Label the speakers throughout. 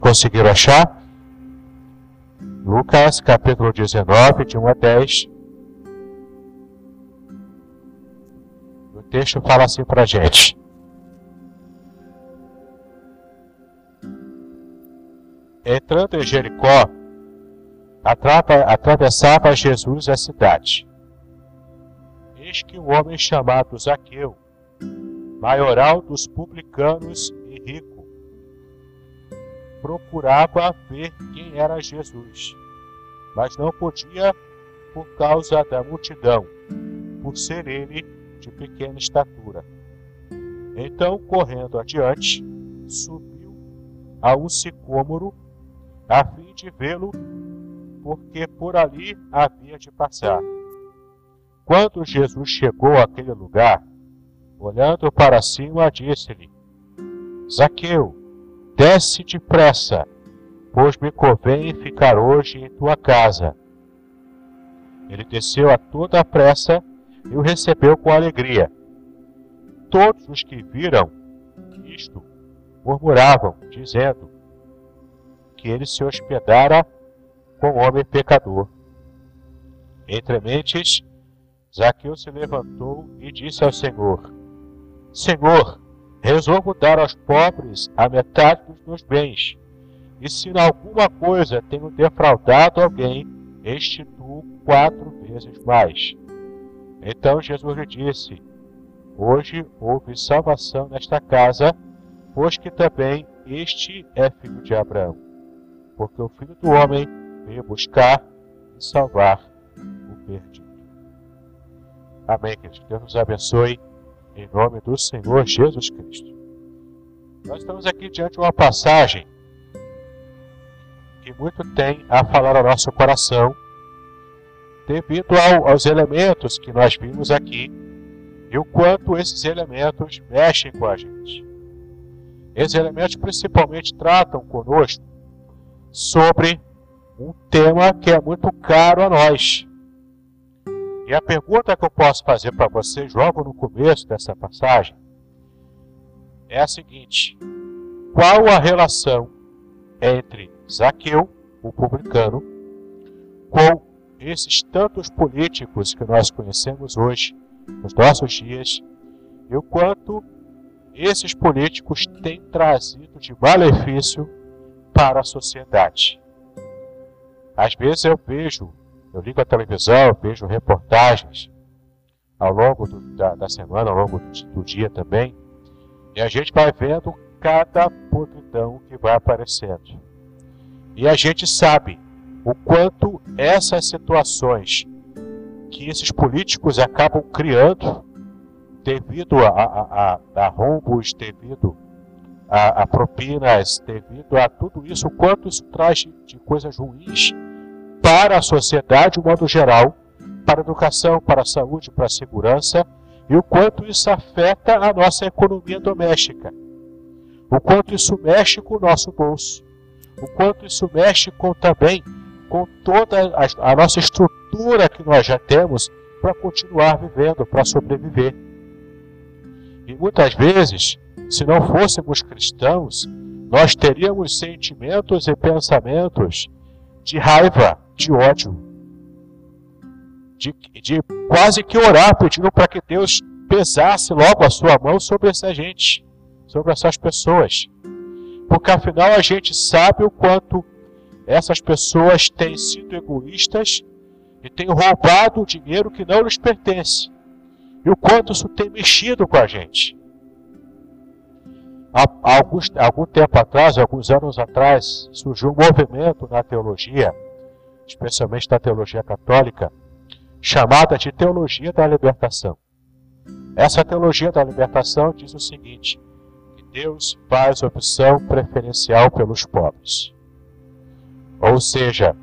Speaker 1: Conseguiram achar? Lucas capítulo 19, de 1 a 10. O texto fala assim para gente. Entrando em Jericó, atravessava Jesus a cidade. Eis que um homem chamado Zaqueu, maioral dos publicanos e rico, procurava ver quem era Jesus, mas não podia por causa da multidão, por ser ele de pequena estatura. Então, correndo adiante, subiu a um sicômoro a fim de vê-lo, porque por ali havia de passar. Quando Jesus chegou àquele lugar, olhando para cima, disse-lhe: Zaqueu, Desce depressa, pois me convém ficar hoje em tua casa. Ele desceu a toda a pressa e o recebeu com alegria. Todos os que viram isto murmuravam, dizendo que ele se hospedara com um homem pecador. Entre mentes, Zaqueu se levantou e disse ao Senhor: Senhor, Resolvo dar aos pobres a metade dos meus bens. E se em alguma coisa tenho defraudado alguém, restituo quatro vezes mais. Então Jesus lhe disse: Hoje houve salvação nesta casa, pois que também este é filho de Abraão. Porque o filho do homem veio buscar e salvar o perdido. Amém, queridos. Deus nos abençoe em nome do Senhor Jesus Cristo. Nós estamos aqui diante de uma passagem que muito tem a falar ao nosso coração, devido ao, aos elementos que nós vimos aqui e o quanto esses elementos mexem com a gente. Esses elementos principalmente tratam conosco sobre um tema que é muito caro a nós, e a pergunta que eu posso fazer para vocês logo no começo dessa passagem é a seguinte: qual a relação entre Zaqueu, o publicano, com esses tantos políticos que nós conhecemos hoje, nos nossos dias, e o quanto esses políticos têm trazido de malefício para a sociedade. Às vezes eu vejo, eu ligo a televisão, vejo reportagens ao longo do, da, da, semana, ao longo do, do dia também, e a gente vai vendo cada podridão que vai aparecendo. E a gente sabe o quanto essas situações que esses políticos acabam criando devido a, a, a, a rombos, devido a, a, propinas, devido a tudo isso, o quanto isso traz de, de coisas ruins para a sociedade, de modo geral, para a educação, para a saúde, para a segurança, e o quanto isso afeta a nossa economia doméstica, o quanto isso mexe com o nosso bolso, o quanto isso mexe com também com toda a, a nossa estrutura que nós já temos para continuar vivendo, para sobreviver. E muitas vezes, se não fôssemos cristãos, nós teríamos sentimentos e pensamentos de raiva, de ódio, de, de quase que orar pedindo para que Deus pesasse logo a sua mão sobre essa gente, sobre essas pessoas. Porque afinal a gente sabe o quanto essas pessoas têm sido egoístas e têm roubado o dinheiro que não lhes pertence. E o quanto isso tem mexido com a gente. Há, alguns, algum tempo atrás, alguns anos atrás, surgiu um movimento na teologia, especialmente na teologia católica, chamada de Teologia da Libertação. Essa teologia da libertação diz o seguinte: que Deus faz opção preferencial pelos pobres. Ou seja,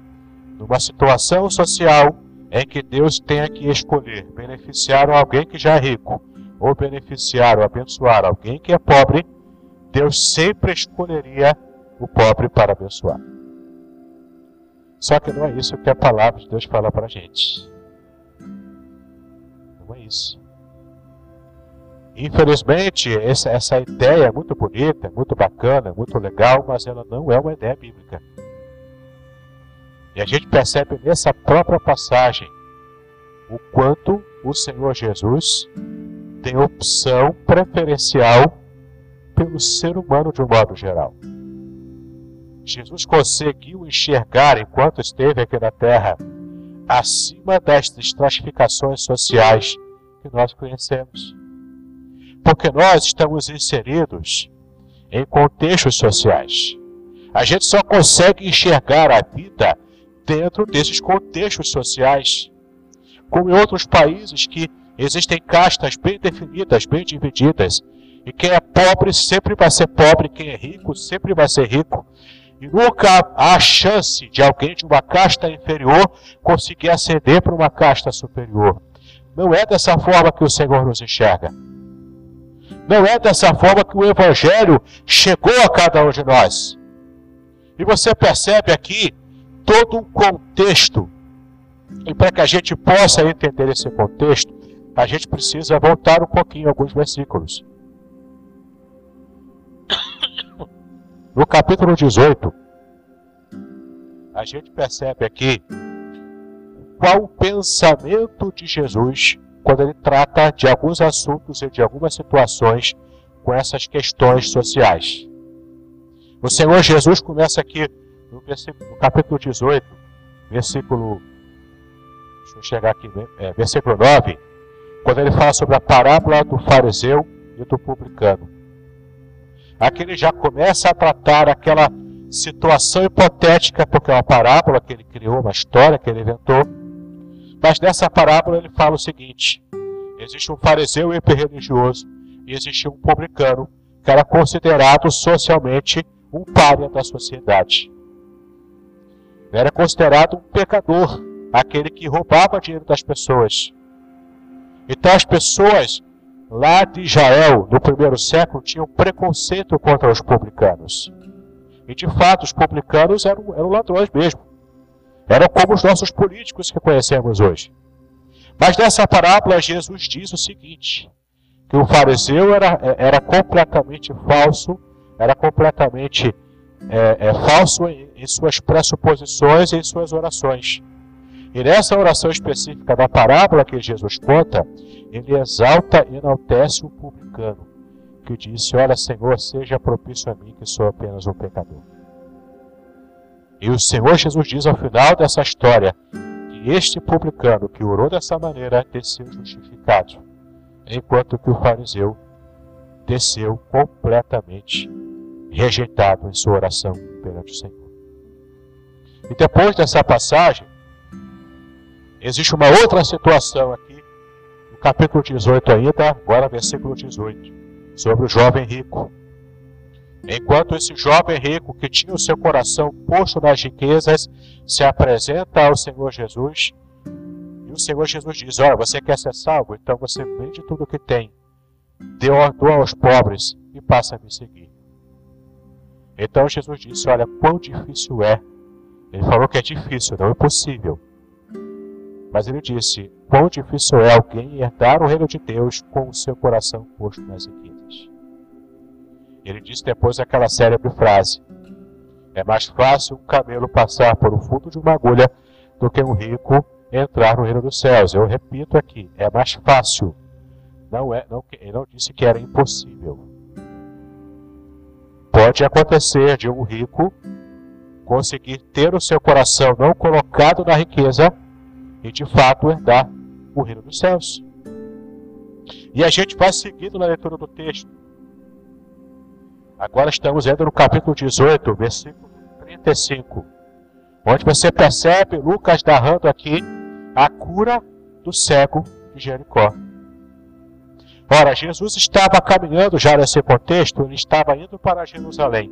Speaker 1: numa situação social em que Deus tenha que escolher beneficiar alguém que já é rico ou beneficiar ou abençoar alguém que é pobre, Deus sempre escolheria o pobre para abençoar. Só que não é isso que a palavra de Deus fala para a gente. Não é isso. Infelizmente, essa, essa ideia é muito bonita, muito bacana, muito legal, mas ela não é uma ideia bíblica. E a gente percebe nessa própria passagem o quanto o Senhor Jesus tem opção preferencial pelo ser humano de um modo geral. Jesus conseguiu enxergar, enquanto esteve aqui na Terra, acima das estratificações sociais que nós conhecemos. Porque nós estamos inseridos em contextos sociais. A gente só consegue enxergar a vida dentro desses contextos sociais. Como em outros países que existem castas bem definidas, bem divididas, e quem é pobre sempre vai ser pobre, quem é rico sempre vai ser rico. E nunca há chance de alguém de uma casta inferior conseguir ascender para uma casta superior. Não é dessa forma que o Senhor nos enxerga. Não é dessa forma que o Evangelho chegou a cada um de nós. E você percebe aqui todo um contexto. E para que a gente possa entender esse contexto, a gente precisa voltar um pouquinho alguns versículos. No capítulo 18, a gente percebe aqui qual o pensamento de Jesus quando ele trata de alguns assuntos e de algumas situações com essas questões sociais. O Senhor Jesus começa aqui no, no capítulo 18, versículo. Deixa eu chegar aqui, né? é, versículo 9, quando ele fala sobre a parábola do fariseu e do publicano. Aqui ele já começa a tratar aquela situação hipotética, porque é uma parábola que ele criou, uma história que ele inventou. Mas nessa parábola ele fala o seguinte: existe um fariseu hiperreligioso e existe um publicano que era considerado socialmente um párea da sociedade. Era considerado um pecador, aquele que roubava dinheiro das pessoas. Então as pessoas lá de Israel, no primeiro século, tinham preconceito contra os publicanos. E de fato, os publicanos eram, eram ladrões mesmo. Eram como os nossos políticos que conhecemos hoje. Mas nessa parábola, Jesus diz o seguinte: que o fariseu era, era completamente falso, era completamente é, é falso em, em suas pressuposições e em suas orações. E nessa oração específica da parábola que Jesus conta, ele exalta e enaltece o publicano, que disse: Olha, Senhor, seja propício a mim, que sou apenas um pecador. E o Senhor Jesus diz ao final dessa história que este publicano que orou dessa maneira desceu justificado, enquanto que o fariseu desceu completamente rejeitado em sua oração perante o Senhor. E depois dessa passagem, existe uma outra situação aqui, capítulo 18 ainda, agora versículo 18, sobre o jovem rico. Enquanto esse jovem rico que tinha o seu coração posto nas riquezas se apresenta ao Senhor Jesus, e o Senhor Jesus diz: Olha, você quer ser salvo? Então você vende tudo o que tem, doa aos pobres e passa a me seguir. Então Jesus disse: Olha, quão difícil é. Ele falou que é difícil, não é impossível. Mas ele disse: Quão difícil é alguém herdar o reino de Deus com o seu coração posto nas riquezas. Ele disse depois aquela célebre frase: É mais fácil um camelo passar por o fundo de uma agulha do que um rico entrar no reino dos céus. Eu repito aqui: é mais fácil. Não é, não, ele não disse que era impossível. Pode acontecer de um rico conseguir ter o seu coração não colocado na riqueza e de fato herdar o reino dos céus. E a gente vai seguindo na leitura do texto. Agora estamos indo no capítulo 18, versículo 35, onde você percebe Lucas narrando aqui a cura do cego de Jericó. Ora, Jesus estava caminhando já nesse contexto, ele estava indo para Jerusalém.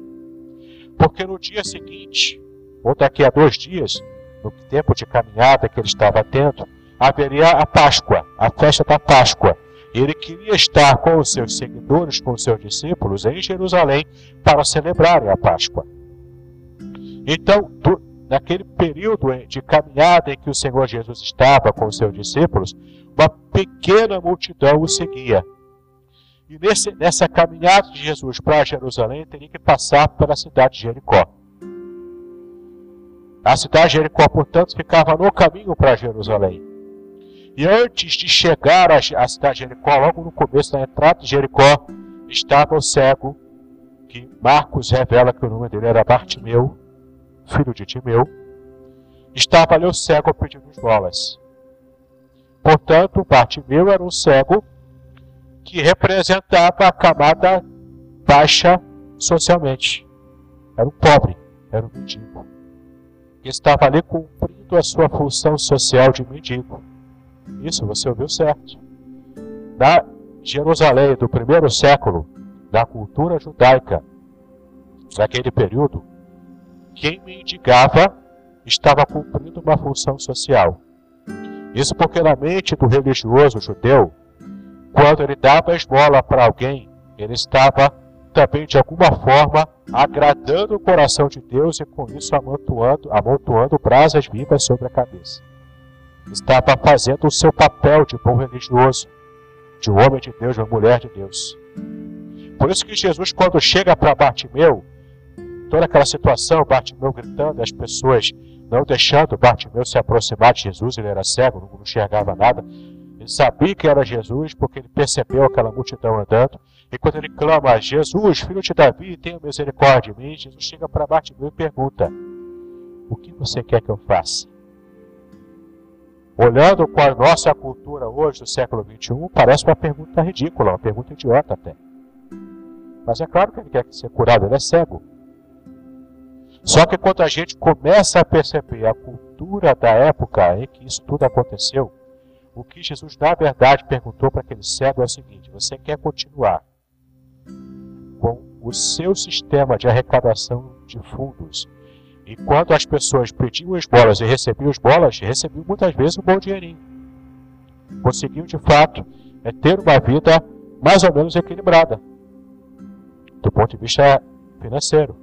Speaker 1: Porque no dia seguinte, ou daqui a dois dias, no tempo de caminhada que ele estava tendo, haveria a Páscoa, a festa da Páscoa. Ele queria estar com os seus seguidores, com os seus discípulos em Jerusalém para celebrarem a Páscoa. Então, do, naquele período de caminhada em que o Senhor Jesus estava com os seus discípulos, uma pequena multidão o seguia. E nesse, nessa caminhada de Jesus para Jerusalém, teria que passar pela cidade de Jericó. A cidade de Jericó, portanto, ficava no caminho para Jerusalém. E antes de chegar à cidade de Jericó, logo no começo da entrada de Jericó, estava o cego, que Marcos revela que o nome dele era Bartimeu, filho de Timeu. Estava ali o cego pedindo esmolas. Portanto, Bartimeu era um cego que representava a camada baixa socialmente. Era um pobre, era um mendigo. Estava ali cumprindo a sua função social de mendigo. Isso você ouviu certo. Na Jerusalém do primeiro século, da cultura judaica, naquele período, quem mendigava estava cumprindo uma função social. Isso porque na mente do religioso judeu, quando ele dava esmola para alguém, ele estava também de alguma forma agradando o coração de Deus e com isso amontoando, amontoando brasas vivas sobre a cabeça. Estava fazendo o seu papel de bom religioso, de homem de Deus, de mulher de Deus. Por isso que Jesus, quando chega para Bartimeu, toda aquela situação, Bartimeu gritando, as pessoas não deixando Bartimeu se aproximar de Jesus, ele era cego, não enxergava nada. Ele sabia que era Jesus porque ele percebeu aquela multidão andando. E quando ele clama, Jesus, filho de Davi, tenha misericórdia de mim, Jesus chega para Bartimeu e pergunta: O que você quer que eu faça? Olhando com a nossa cultura hoje do século XXI, parece uma pergunta ridícula, uma pergunta idiota até. Mas é claro que ele quer ser curado, ele é cego. Só que quando a gente começa a perceber a cultura da época em que isso tudo aconteceu, o que Jesus na verdade perguntou para aquele cego é o seguinte: você quer continuar com o seu sistema de arrecadação de fundos? E quando as pessoas pediam as bolas e recebiam as bolas, recebiam muitas vezes um bom dinheirinho. Conseguiam de fato é, ter uma vida mais ou menos equilibrada do ponto de vista financeiro.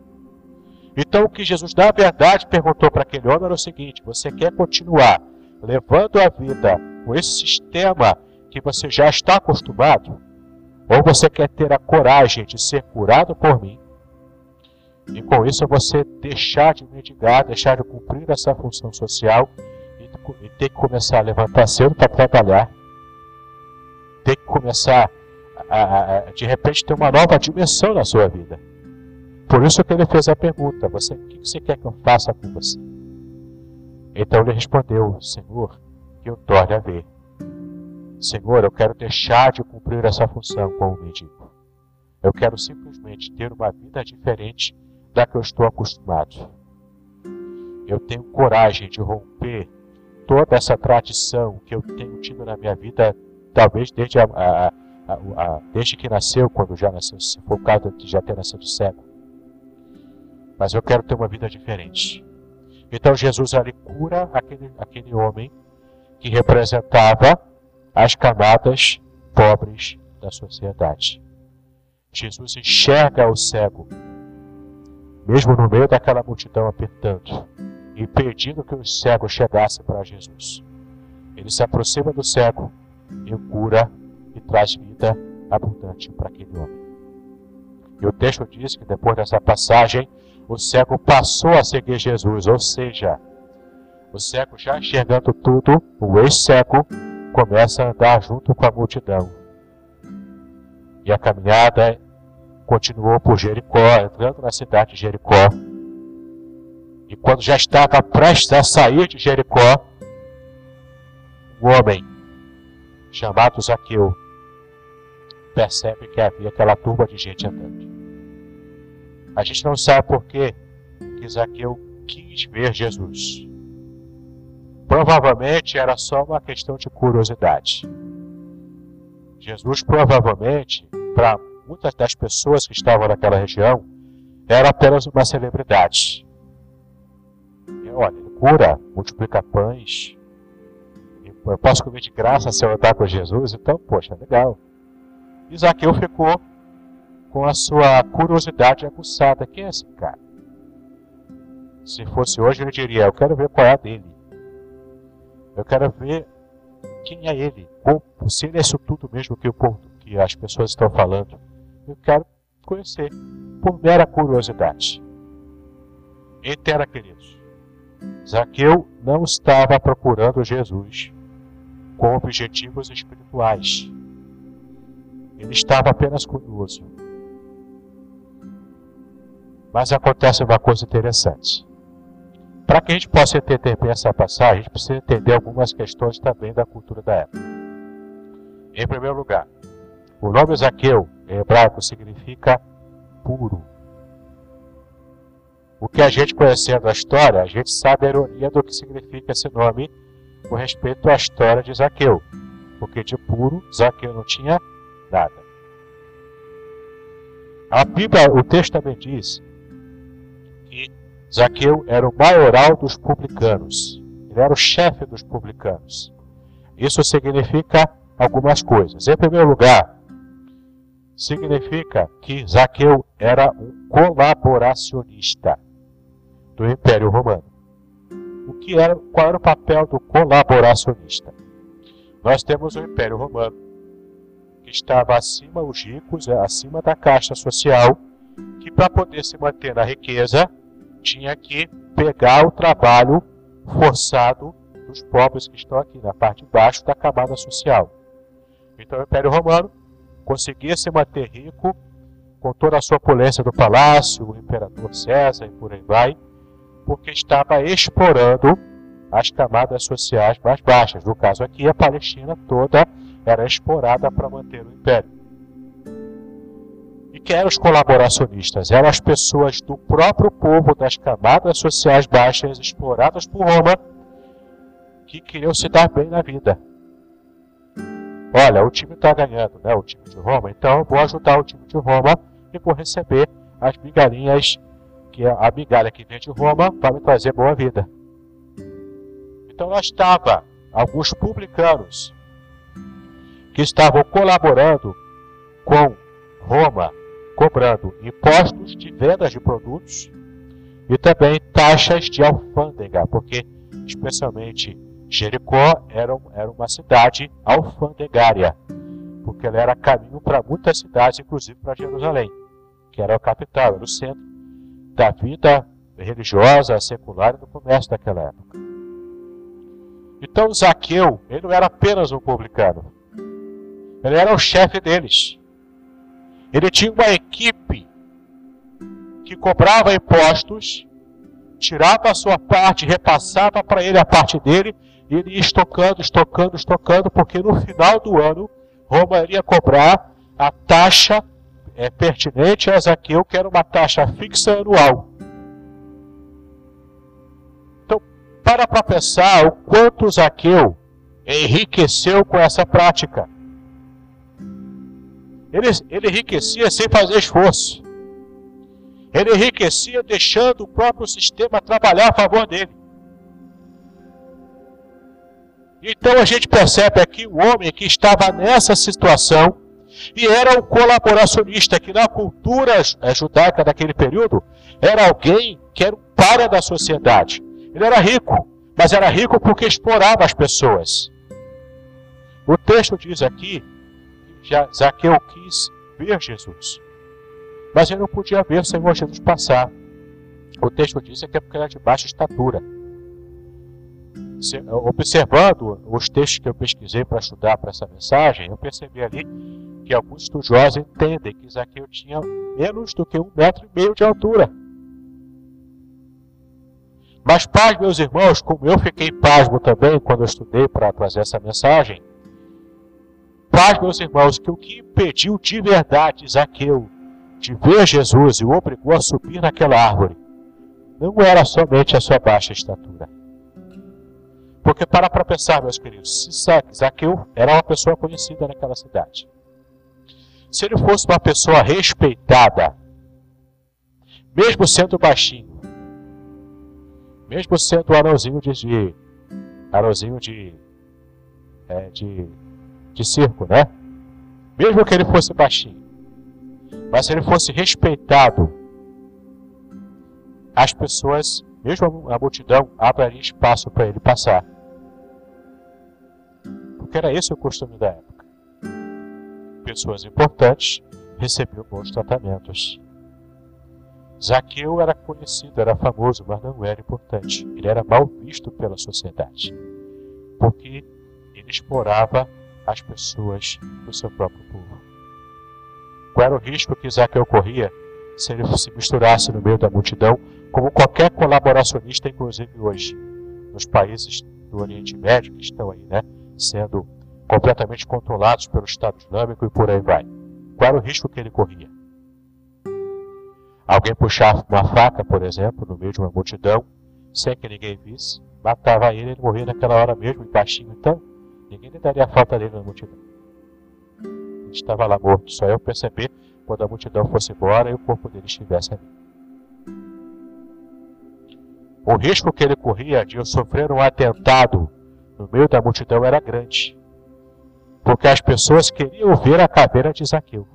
Speaker 1: Então, o que Jesus, na verdade, perguntou para aquele homem era o seguinte: você quer continuar levando a vida com esse sistema que você já está acostumado? Ou você quer ter a coragem de ser curado por mim? E com isso você deixar de mendigar, deixar de cumprir essa função social e tem que começar a levantar cedo para trabalhar. Tem que começar a, a, de repente ter uma nova dimensão na sua vida. Por isso que ele fez a pergunta: você, o que você quer que eu faça com você? Então ele respondeu: Senhor, que eu torne a ver. Senhor, eu quero deixar de cumprir essa função como mendigo. Eu quero simplesmente ter uma vida diferente da que eu estou acostumado. Eu tenho coragem de romper toda essa tradição que eu tenho tido na minha vida, talvez desde, a, a, a, desde que nasceu, quando já nasceu, se for o caso de já ter nascido cego. Mas eu quero ter uma vida diferente. Então Jesus ali cura aquele, aquele homem que representava as camadas pobres da sociedade. Jesus enxerga o cego, mesmo no meio daquela multidão apertando, impedindo que os cegos chegassem para Jesus. Ele se aproxima do cego e cura e traz vida abundante para aquele homem. E o texto diz que depois dessa passagem, o cego passou a seguir Jesus, ou seja, o cego já enxergando tudo, o ex-cego começa a andar junto com a multidão. E a caminhada continuou por Jericó, entrando na cidade de Jericó. E quando já estava prestes a sair de Jericó, um homem chamado Zaqueu percebe que havia aquela turba de gente andando. A gente não sabe por que Zaqueu quis ver Jesus. Provavelmente era só uma questão de curiosidade. Jesus provavelmente, para muitas das pessoas que estavam naquela região, era apenas uma celebridade. E, olha, ele cura, multiplica pães. Eu posso comer de graça se eu andar com Jesus, então, poxa, legal. Isaqueu ficou com a sua curiosidade aguçada. Quem é esse cara? Se fosse hoje, ele diria: Eu quero ver qual é a dele. Eu quero ver quem é ele. Ou se ele é isso tudo mesmo que, o, que as pessoas estão falando. Eu quero conhecer, por mera curiosidade. Entenda, queridos. Zaqueu não estava procurando Jesus com objetivos espirituais. Ele estava apenas curioso. Mas acontece uma coisa interessante. Para que a gente possa entender bem essa passagem, a gente precisa entender algumas questões também da cultura da época. Em primeiro lugar, o nome Zaqueu, em hebraico, significa puro. O que a gente conhecendo a história, a gente sabe a ironia do que significa esse nome com respeito à história de Zaqueu. Porque de puro, Zaqueu não tinha nada. A Bíblia, o texto também diz Zaqueu era o maioral dos publicanos. Ele era o chefe dos publicanos. Isso significa algumas coisas. Em primeiro lugar, significa que Zaqueu era um colaboracionista do Império Romano. O que era, qual era o papel do colaboracionista? Nós temos o Império Romano, que estava acima os ricos, acima da caixa social, que para poder se manter na riqueza tinha que pegar o trabalho forçado dos pobres que estão aqui na parte de baixo da camada social. Então o Império Romano conseguia se manter rico com toda a sua opulência do palácio, o imperador César e por aí vai, porque estava explorando as camadas sociais mais baixas. No caso aqui, a Palestina toda era explorada para manter o império. E quem eram os colaboracionistas? Eram as pessoas do próprio povo das camadas sociais baixas exploradas por Roma que queriam se dar bem na vida. Olha, o time está ganhando, né? O time de Roma, então eu vou ajudar o time de Roma e vou receber as migalhinhas, que é a migalha que vem de Roma para me trazer boa vida. Então lá estava alguns publicanos que estavam colaborando com Roma cobrando impostos de vendas de produtos e também taxas de alfândega, porque especialmente Jericó era, era uma cidade alfandegária, porque ela era caminho para muitas cidades, inclusive para Jerusalém, que era a capital, era o centro da vida religiosa, secular e do comércio daquela época. Então Zaqueu, ele não era apenas um publicano. Ele era o chefe deles. Ele tinha uma equipe que cobrava impostos, tirava a sua parte, repassava para ele a parte dele, e ele ia estocando, estocando, estocando, porque no final do ano Roma iria cobrar a taxa é, pertinente a Zaqueu, que era uma taxa fixa anual. Então, para para pensar o quanto Zaqueu enriqueceu com essa prática. Ele, ele enriquecia sem fazer esforço. Ele enriquecia deixando o próprio sistema trabalhar a favor dele. Então a gente percebe aqui o homem que estava nessa situação e era um colaboracionista, que na cultura eh, judaica daquele período era alguém que era um para da sociedade. Ele era rico, mas era rico porque explorava as pessoas. O texto diz aqui que Zaqueu quis ver Jesus, mas ele não podia ver o Senhor Jesus passar. O texto diz que é porque era de baixa estatura observando os textos que eu pesquisei para estudar para essa mensagem, eu percebi ali que alguns estudiosos entendem que Zaqueu tinha menos do que um metro e meio de altura. Mas paz, meus irmãos, como eu fiquei pasmo também quando eu estudei para trazer essa mensagem, paz, meus irmãos, que o que impediu de verdade Zaqueu de ver Jesus e o obrigou a subir naquela árvore não era somente a sua baixa estatura porque para para pensar, meus queridos, se Zaqueu era uma pessoa conhecida naquela cidade. Se ele fosse uma pessoa respeitada, mesmo sendo baixinho, mesmo sendo um anãozinho de, de anãozinho de, é, de, de circo, né? Mesmo que ele fosse baixinho, mas se ele fosse respeitado, as pessoas mesmo a multidão abriria espaço para ele passar. Porque era esse o costume da época. Pessoas importantes recebiam bons tratamentos. Zaqueu era conhecido, era famoso, mas não era importante. Ele era mal visto pela sociedade. Porque ele explorava as pessoas do seu próprio povo. Qual era o risco que Zaqueu corria se ele se misturasse no meio da multidão como qualquer colaboracionista, inclusive hoje, nos países do Oriente Médio, que estão aí, né, sendo completamente controlados pelo Estado Islâmico e por aí vai. Qual era o risco que ele corria? Alguém puxava uma faca, por exemplo, no meio de uma multidão, sem que ninguém visse, matava ele, ele morria naquela hora mesmo, baixinho, então, ninguém lhe daria falta dele na multidão. Ele estava lá morto, só eu perceber quando a multidão fosse embora e o corpo dele estivesse ali. O risco que ele corria de sofrer um atentado no meio da multidão era grande, porque as pessoas queriam ver a caveira de Zaqueu.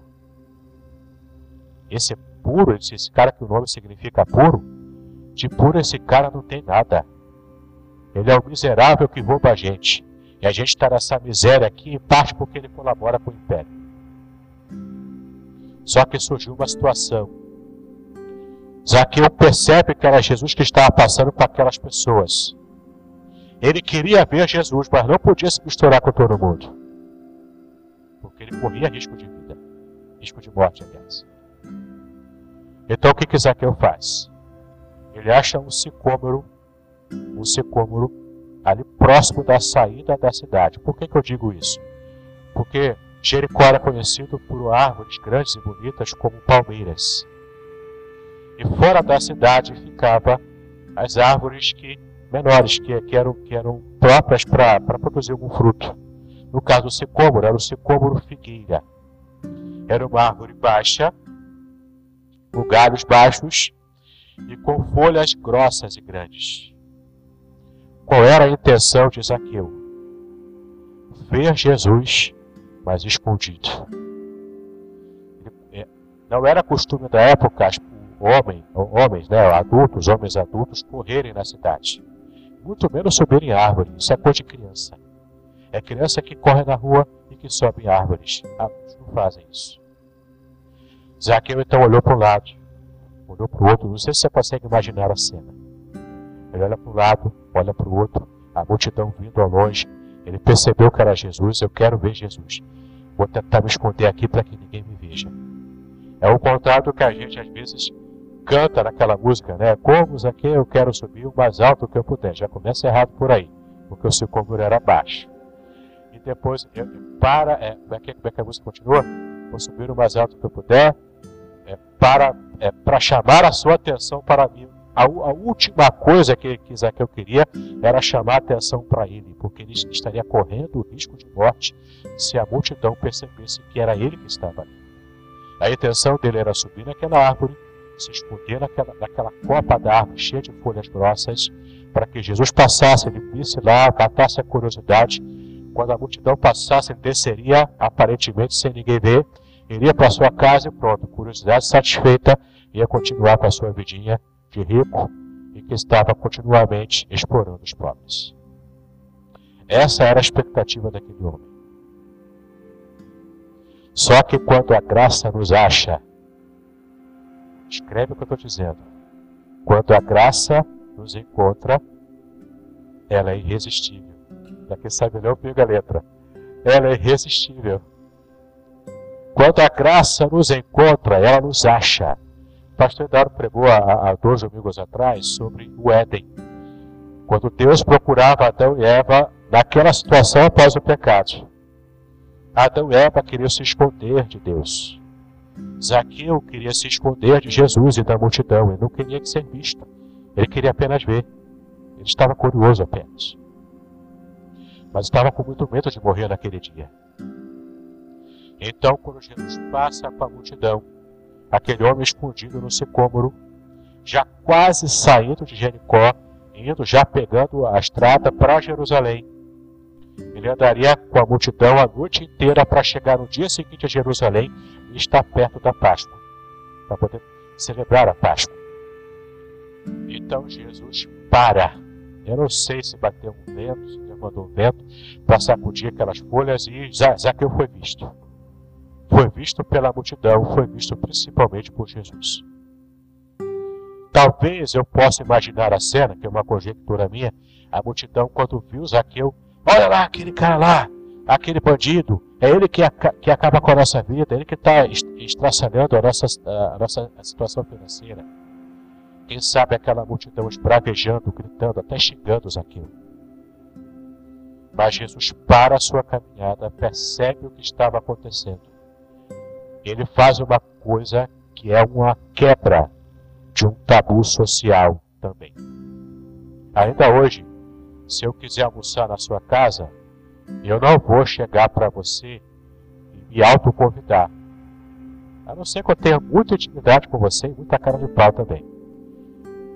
Speaker 1: Esse puro, esse cara que o nome significa puro, de puro esse cara não tem nada. Ele é o miserável que rouba a gente. E a gente está nessa miséria aqui, em parte porque ele colabora com o império. Só que surgiu uma situação Zaqueu percebe que era Jesus que estava passando com aquelas pessoas. Ele queria ver Jesus, mas não podia se misturar com todo mundo. Porque ele corria risco de vida, risco de morte, aliás. Então o que, que Zaqueu faz? Ele acha um sicômoro, um sicômoro ali próximo da saída da cidade. Por que, que eu digo isso? Porque Jericó era conhecido por árvores grandes e bonitas como palmeiras. E fora da cidade ficava as árvores que menores, que, que, eram, que eram próprias para produzir algum fruto. No caso do sicômoro, era o sicômoro figueira. Era uma árvore baixa, com galhos baixos e com folhas grossas e grandes. Qual era a intenção de Zaqueu? Ver Jesus, mas escondido. É, não era costume da época homem, homens, né, adultos, homens adultos, correrem na cidade. Muito menos subirem árvores. Isso é coisa de criança. É criança que corre na rua e que sobe em árvores. Adultos não fazem isso. Zaqueu então olhou para um lado, olhou para o outro. Não sei se você consegue imaginar a cena. Ele olha para um lado, olha para o outro, a multidão vindo ao longe. Ele percebeu que era Jesus. Eu quero ver Jesus. Vou tentar me esconder aqui para que ninguém me veja. É o contrário do que a gente às vezes canta naquela música, né? Como aqui eu quero subir o mais alto que eu puder. Já começa errado por aí, porque o sicômoro era baixo. E depois, eu, para, é, como, é que, como é que a música continua? Vou subir o mais alto que eu puder, é, para, é, para chamar a sua atenção para mim. A, a última coisa que, que Zaqueu queria era chamar atenção para ele, porque ele estaria correndo o risco de morte se a multidão percebesse que era ele que estava ali. A intenção dele era subir naquela árvore, se esconder naquela, naquela copa da árvore cheia de folhas grossas, para que Jesus passasse, ele visse lá, matasse a curiosidade. Quando a multidão passasse, ele desceria, aparentemente sem ninguém ver, iria para sua casa e pronto, curiosidade satisfeita, ia continuar com a sua vidinha de rico e que estava continuamente explorando os pobres. Essa era a expectativa daquele homem. Só que quando a graça nos acha, escreve o que eu estou dizendo. Quando a graça nos encontra, ela é irresistível. Para quem sabe não, pega a letra. Ela é irresistível. Quando a graça nos encontra, ela nos acha. Pastor Eduardo pregou há, dois domingos atrás sobre o Éden. Quando Deus procurava Adão e Eva naquela situação após o pecado. Adão e Eva queriam se esconder de Deus. Zaqueu queria se esconder de Jesus e da multidão. Ele não queria ser visto. Ele queria apenas ver. Ele estava curioso apenas. Mas estava com muito medo de morrer naquele dia. Então, quando Jesus passa com a multidão, aquele homem escondido no sicômoro, já quase saindo de Jericó, indo já pegando a estrada para Jerusalém, ele andaria com a multidão a noite inteira para chegar no dia seguinte a Jerusalém e estar perto da Páscoa, para poder celebrar a Páscoa. Então Jesus para. Eu não sei se bateu um vento, se levantou um vento, para sacudir aquelas folhas e Zaqueu foi visto. Foi visto pela multidão, foi visto principalmente por Jesus. Talvez eu possa imaginar a cena, que é uma conjectura minha, a multidão, quando viu Zaqueu, Olha lá aquele cara lá, aquele bandido. É ele que, que acaba com a nossa vida, é ele que está estraçalhando a nossa, a nossa situação financeira. Quem sabe aquela multidão esbravejando, gritando, até xingando Zaqueu. Mas Jesus para a sua caminhada, percebe o que estava acontecendo. Ele faz uma coisa que é uma quebra de um tabu social também. Ainda hoje, se eu quiser almoçar na sua casa, eu não vou chegar para você e me autoconvidar. A não ser que eu tenha muita intimidade com você e muita cara de pau também.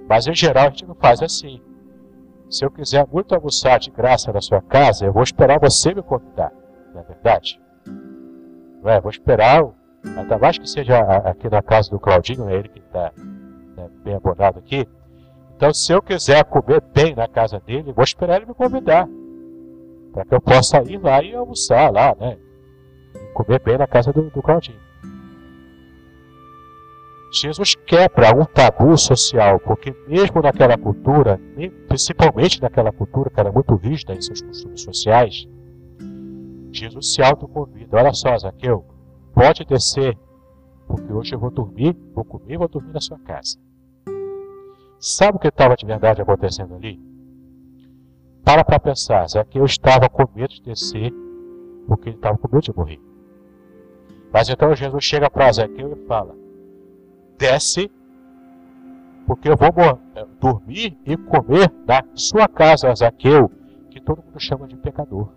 Speaker 1: Mas em geral a gente não faz assim. Se eu quiser muito almoçar de graça na sua casa, eu vou esperar você me convidar. Não é verdade? Não é? Vou esperar, ainda mais que seja aqui na casa do Claudinho, é ele que está né, bem abonado aqui. Então, se eu quiser comer bem na casa dele, vou esperar ele me convidar. Para que eu possa ir lá e almoçar lá, né? Comer bem na casa do, do Claudinho. Jesus quebra um tabu social, porque mesmo naquela cultura, principalmente naquela cultura que era muito rígida em seus costumes sociais, Jesus se autoconvida. Olha só, Zaqueu, pode descer, porque hoje eu vou dormir, vou comer e vou dormir na sua casa. Sabe o que estava de verdade acontecendo ali? Para para pensar, Zaqueu estava com medo de descer, porque ele estava com medo de morrer. Mas então Jesus chega para Zaqueu e fala: Desce, porque eu vou eh, dormir e comer na sua casa, Zaqueu, que todo mundo chama de pecador.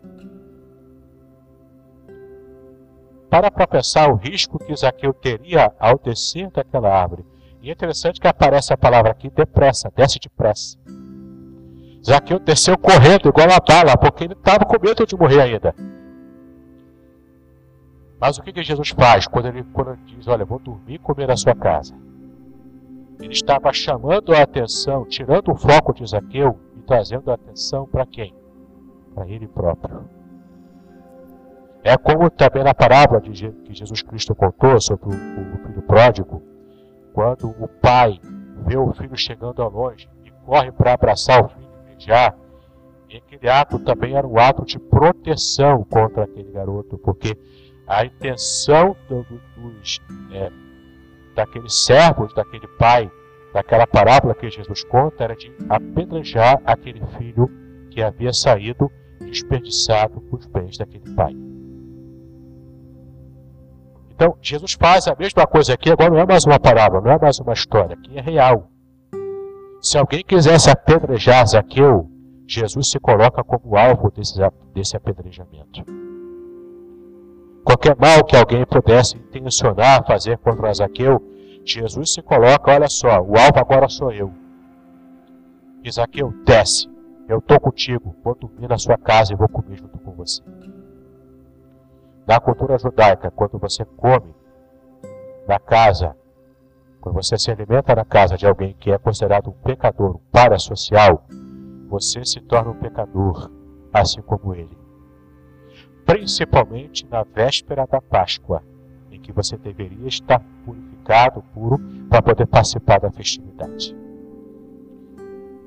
Speaker 1: Para para pensar o risco que Zaqueu teria ao descer daquela árvore. E é interessante que aparece a palavra aqui, depressa, desce depressa. Zaqueu desceu correndo, igual a bala, porque ele estava com medo de morrer ainda. Mas o que, que Jesus faz quando ele, quando ele diz, olha, vou dormir e comer na sua casa? Ele estava chamando a atenção, tirando o foco de Zaqueu e trazendo a atenção para quem? Para ele próprio. É como também na parábola de, que Jesus Cristo contou sobre o, o filho pródigo, quando o pai vê o filho chegando ao longe e corre para abraçar o filho e beijar, E aquele ato também era um ato de proteção contra aquele garoto, porque a intenção do, dos, é, daqueles servos, daquele pai, daquela parábola que Jesus conta, era de apedrejar aquele filho que havia saído desperdiçado os bens daquele pai. Então, Jesus faz a mesma coisa aqui, agora não é mais uma parábola, não é mais uma história, aqui é real. Se alguém quisesse apedrejar Zaqueu, Jesus se coloca como alvo desse, apedrejamento. Qualquer mal que alguém pudesse intencionar fazer contra Zaqueu, Jesus se coloca, olha só, o alvo agora sou eu. Zaqueu, desce, eu estou contigo, vou dormir na sua casa e vou comer junto com você. Na cultura judaica, quando você come na casa, quando você se alimenta na casa de alguém que é considerado um pecador, um parasocial, você se torna um pecador, assim como ele. Principalmente na véspera da Páscoa, em que você deveria estar purificado, puro, para poder participar da festividade.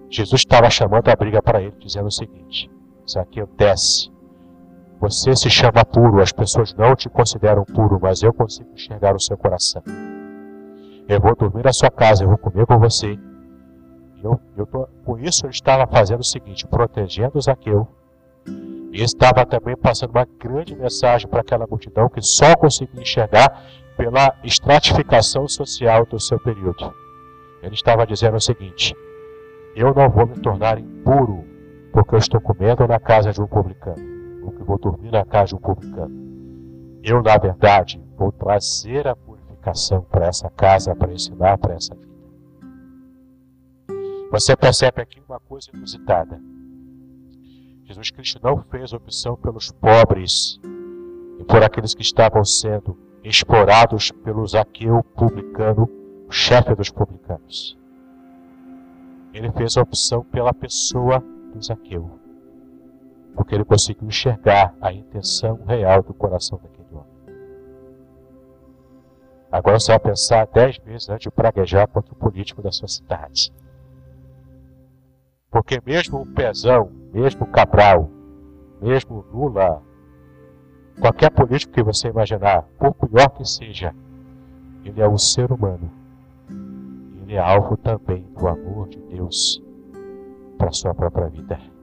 Speaker 1: Jesus estava chamando a briga para ele, dizendo o seguinte: Zaqueu, desce. Você se chama puro, as pessoas não te consideram puro, mas eu consigo enxergar o seu coração. Eu vou dormir na sua casa, eu vou comer com você, eu, eu tô, com isso, eu estava fazendo o seguinte: protegendo Zaqueu. E estava também passando uma grande mensagem para aquela multidão que só conseguia enxergar pela estratificação social do seu período. Ele estava dizendo o seguinte: Eu não vou me tornar impuro porque eu estou comendo na casa de um publicano, que vou dormir na casa de um publicano. Eu, na verdade, vou trazer a purificação para essa casa, para ensinar para essa vida. Você percebe aqui uma coisa inusitada. Jesus Cristo não fez opção pelos pobres e por aqueles que estavam sendo explorados pelo Zaqueu publicano, o chefe dos publicanos. Ele fez a opção pela pessoa do Zaqueu, porque ele conseguiu enxergar a intenção real do coração daquele homem. Agora você vai pensar dez vezes antes de praguejar contra o político da sua cidade. Porque mesmo o Pezão, mesmo o Cabral, mesmo o Lula, qualquer político que você imaginar, por pior que seja, ele é um ser humano. Ele é alvo também do amor de Deus para sua própria vida.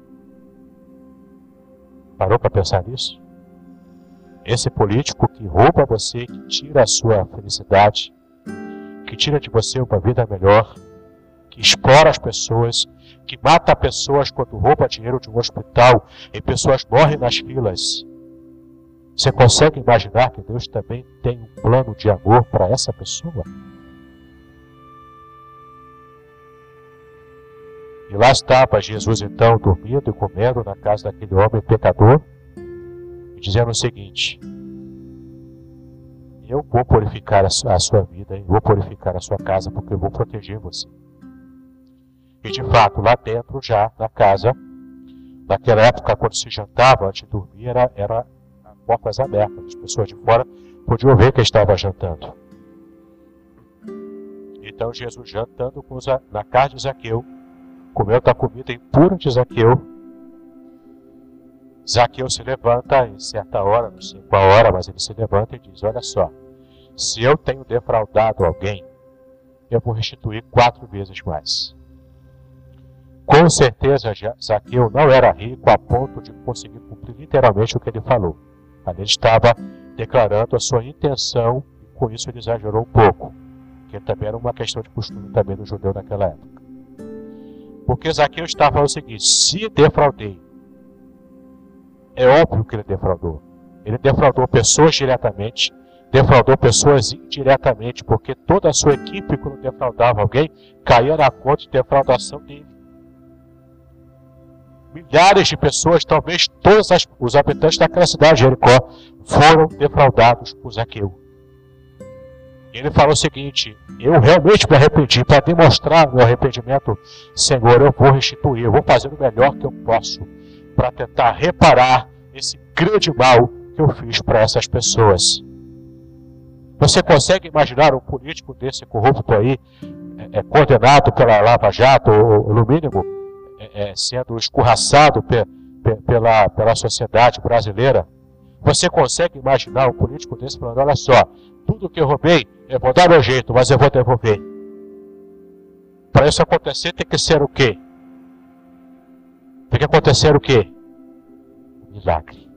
Speaker 1: Parou para pensar nisso? Esse político que rouba você, que tira a sua felicidade, que tira de você uma vida melhor, que explora as pessoas, que mata pessoas quando rouba dinheiro de um hospital e pessoas morrem nas filas. Você consegue imaginar que Deus também tem um plano de amor para essa pessoa? E lá estava Jesus então dormindo e comendo na casa daquele homem pecador, e dizendo o seguinte: Eu vou purificar a sua vida, eu vou purificar a sua casa, porque eu vou proteger você. E de fato, lá dentro, já na casa, naquela época, quando se jantava antes de dormir, era, era portas abertas. As pessoas de fora podiam ver que estava jantando. Então Jesus jantando os, na casa de Zaqueu, comendo a comida impura de Zaqueu. Zaqueu se levanta em certa hora, não sei qual hora, mas ele se levanta e diz: Olha só, se eu tenho defraudado alguém, eu vou restituir quatro vezes mais. Com certeza, Zaqueu não era rico a ponto de conseguir cumprir literalmente o que ele falou. Ali ele estava declarando a sua intenção e com isso ele exagerou um pouco, que também era uma questão de costume também do judeu naquela época. Porque Zaqueu estava falando o seguinte: se defraudei, é óbvio que ele defraudou. Ele defraudou pessoas diretamente, defraudou pessoas indiretamente, porque toda a sua equipe, quando defraudava alguém, caía na conta de defraudação dele milhares de pessoas, talvez todos os habitantes daquela cidade de Jericó, foram defraudados por Zaqueu. Ele falou o seguinte: Eu realmente me arrependi. Para demonstrar meu arrependimento, Senhor, eu vou restituir, eu vou fazer o melhor que eu posso para tentar reparar esse grande mal que eu fiz para essas pessoas. Você consegue imaginar um político desse corrupto aí, é, é condenado pela Lava Jato, ou, no mínimo, é, é, sendo escorraçado pela, pela sociedade brasileira. Você consegue imaginar um político desse falando: olha só, tudo que eu roubei, eu vou dar meu jeito, mas eu vou devolver. Para isso acontecer, tem que ser o quê? Tem que acontecer o quê? Um milagre.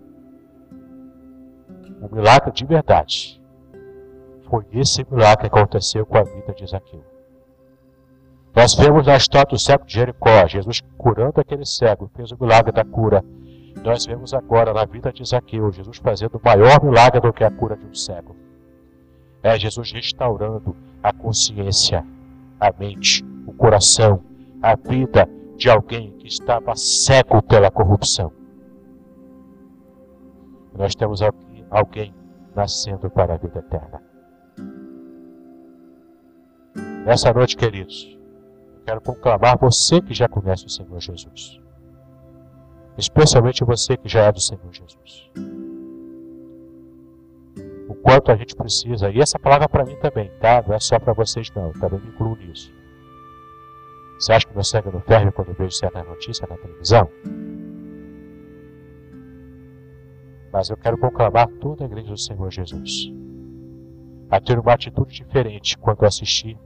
Speaker 1: Um milagre de verdade. Foi esse milagre que aconteceu com a vida de Zaqueu. Nós vemos na história do cego de Jericó, Jesus curando aquele cego, fez o milagre da cura. Nós vemos agora na vida de Zaqueu, Jesus fazendo o maior milagre do que a cura de um cego. É Jesus restaurando a consciência, a mente, o coração, a vida de alguém que estava cego pela corrupção. Nós temos aqui alguém nascendo para a vida eterna. Nessa noite, queridos, eu quero conclamar você que já conhece o Senhor Jesus. Especialmente você que já é do Senhor Jesus. O quanto a gente precisa, e essa palavra para mim também, tá? Não é só para vocês não, eu também me incluo nisso. Você acha que meu sangue não ferve quando eu vejo certa notícia na televisão? Mas eu quero conclamar toda a igreja do Senhor Jesus a ter uma atitude diferente quando assistir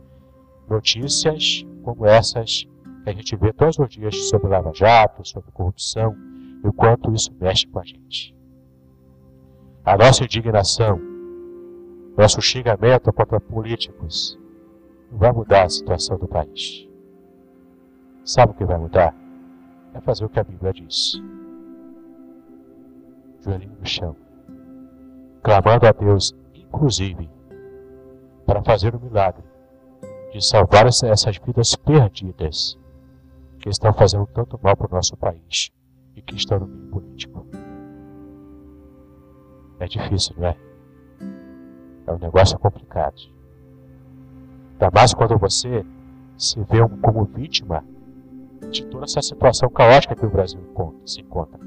Speaker 1: notícias como essas a gente vê todos os dias sobre Lava Jato, sobre corrupção e o quanto isso mexe com a gente. A nossa indignação, nosso xingamento contra políticos não vai mudar a situação do país. Sabe o que vai mudar? É fazer o que a Bíblia diz. Joelhinho no chão. Clamando a Deus, inclusive, para fazer o milagre de salvar essas vidas perdidas que estão fazendo tanto mal para o nosso país e que estão no meio político. É difícil, não é? É um negócio complicado. Ainda mais quando você se vê como vítima de toda essa situação caótica que o Brasil se encontra.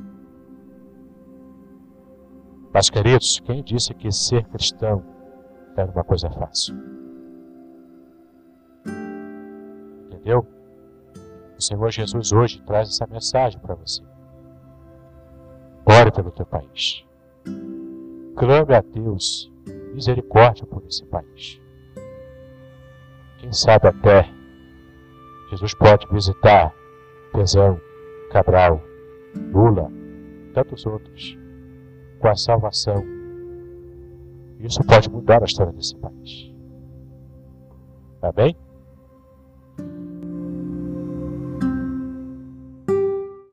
Speaker 1: Mas, queridos, quem disse que ser cristão era uma coisa fácil? Entendeu? O Senhor Jesus hoje traz essa mensagem para você. Ore pelo teu país. Clame a Deus misericórdia por esse país. Quem sabe até Jesus pode visitar Pezão, Cabral, Lula, tantos outros, com a salvação. Isso pode mudar a história desse país. Amém?